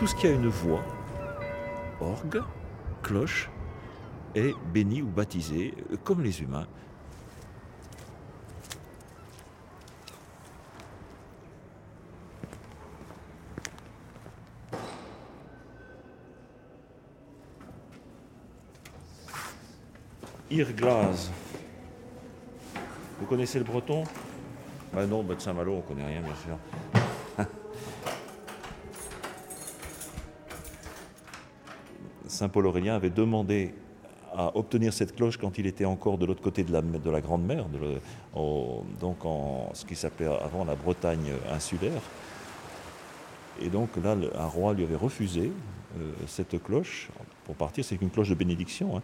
Tout ce qui a une voix, orgue, cloche, est béni ou baptisé, euh, comme les humains. Irglaze. Vous connaissez le breton? Ah non, bah de Saint-Malo, on connaît rien, bien sûr. Saint Paul Aurélien avait demandé à obtenir cette cloche quand il était encore de l'autre côté de la, de la Grande Mer, donc en ce qui s'appelait avant la Bretagne insulaire. Et donc là, un roi lui avait refusé euh, cette cloche. Pour partir, c'est une cloche de bénédiction. hein.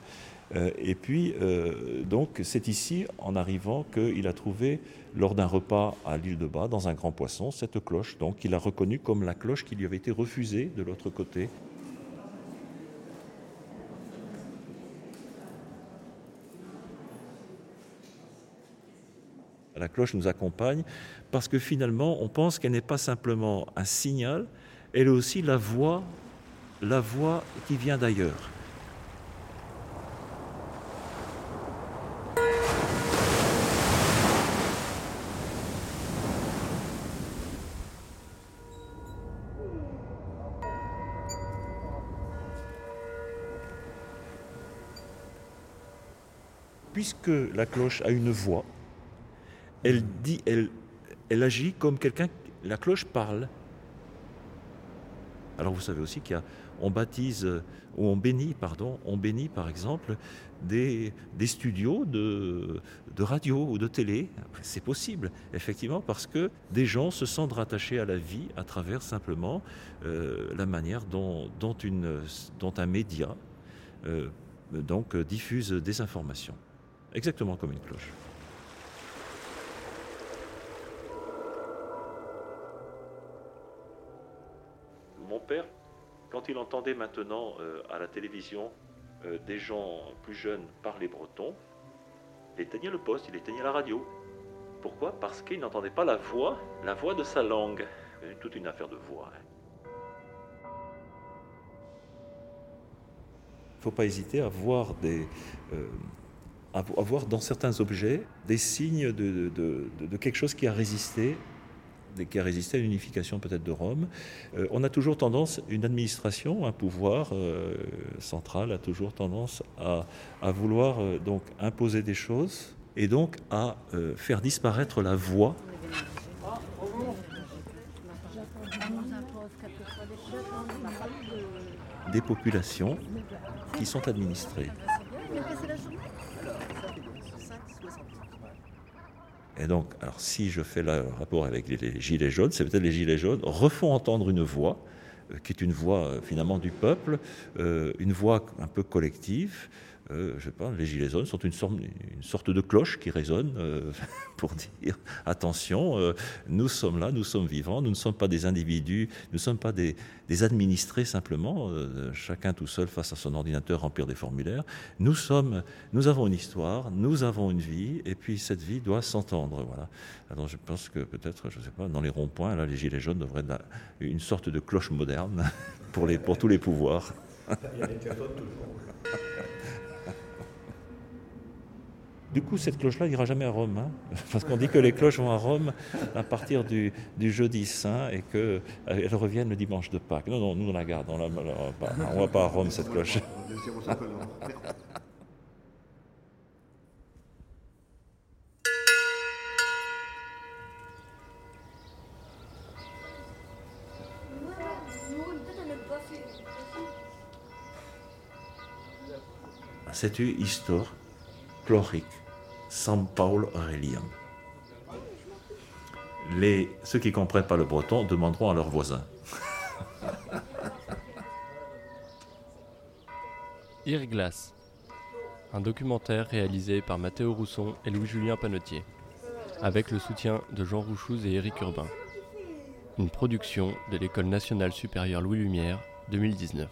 Euh, et puis, euh, donc, c'est ici, en arrivant, qu'il a trouvé, lors d'un repas à l'île de Bas, dans un grand poisson, cette cloche. Donc, il a reconnue comme la cloche qui lui avait été refusée de l'autre côté. La cloche nous accompagne parce que finalement, on pense qu'elle n'est pas simplement un signal, elle est aussi la voix, la voix qui vient d'ailleurs. Puisque la cloche a une voix, elle agit comme quelqu'un. La cloche parle. Alors vous savez aussi qu'on baptise euh, ou on bénit, pardon, on bénit par exemple des, studios de, radio ou de télé. C'est possible, effectivement, parce que des gens se sentent rattachés à la vie à travers simplement euh, la manière dont, un média euh, diffuse des informations. Exactement comme une cloche. Mon père, quand il entendait maintenant euh, à la télévision euh, des gens plus jeunes parler breton, il éteignait le poste, il éteignait la radio. Pourquoi? Parce qu'il n'entendait pas la voix, la voix de sa langue. Toute une affaire de voix. hein. Faut pas hésiter à voir euh, dans certains objets des signes de, quelque chose qui a résisté, qui a résisté à l'unification peut-être de Rome. Euh, on a toujours tendance, une administration, un pouvoir euh, central a toujours tendance à, vouloir euh, donc imposer des choses et donc à faire disparaître la voix des populations qui sont administrées. Et donc, si je fais le rapport avec les, les gilets jaunes, c'est peut-être les gilets jaunes refont entendre une voix euh, qui est une voix euh, finalement du peuple, euh, une voix un peu collective. Euh, je pas, les gilets jaunes sont une sorte, de cloche qui résonne euh, pour dire attention, euh, nous sommes là, nous sommes vivants, nous ne sommes pas des individus, nous ne sommes pas des, des administrés simplement, euh, chacun tout seul face à son ordinateur remplir des formulaires. Nous sommes, nous avons une histoire, nous avons une vie, et puis cette vie doit s'entendre. Voilà. Alors je pense que peut-être, je ne sais pas, dans les ronds-points, les gilets jaunes devraient être une sorte de cloche moderne pour, tous les pouvoirs. Du coup, cette cloche-là n'ira jamais à Rome, hein, parce qu'on dit que les cloches vont à Rome à partir du, du jeudi saint et qu'elles reviennent le dimanche de Pâques. Non, non, nous on la garde, on ne va pas à Rome cette cloche. C'est une histoire chlorique, San Paul Aurélien. Les, ceux qui ne comprennent pas le breton demanderont à leurs voisins. Irglass, un documentaire réalisé par Mathéo Rousson et Louis-Julien Panotier. avec le soutien de Jean Rouchouz et Éric Urbain. Une production de l'École nationale supérieure Louis Lumière 2019.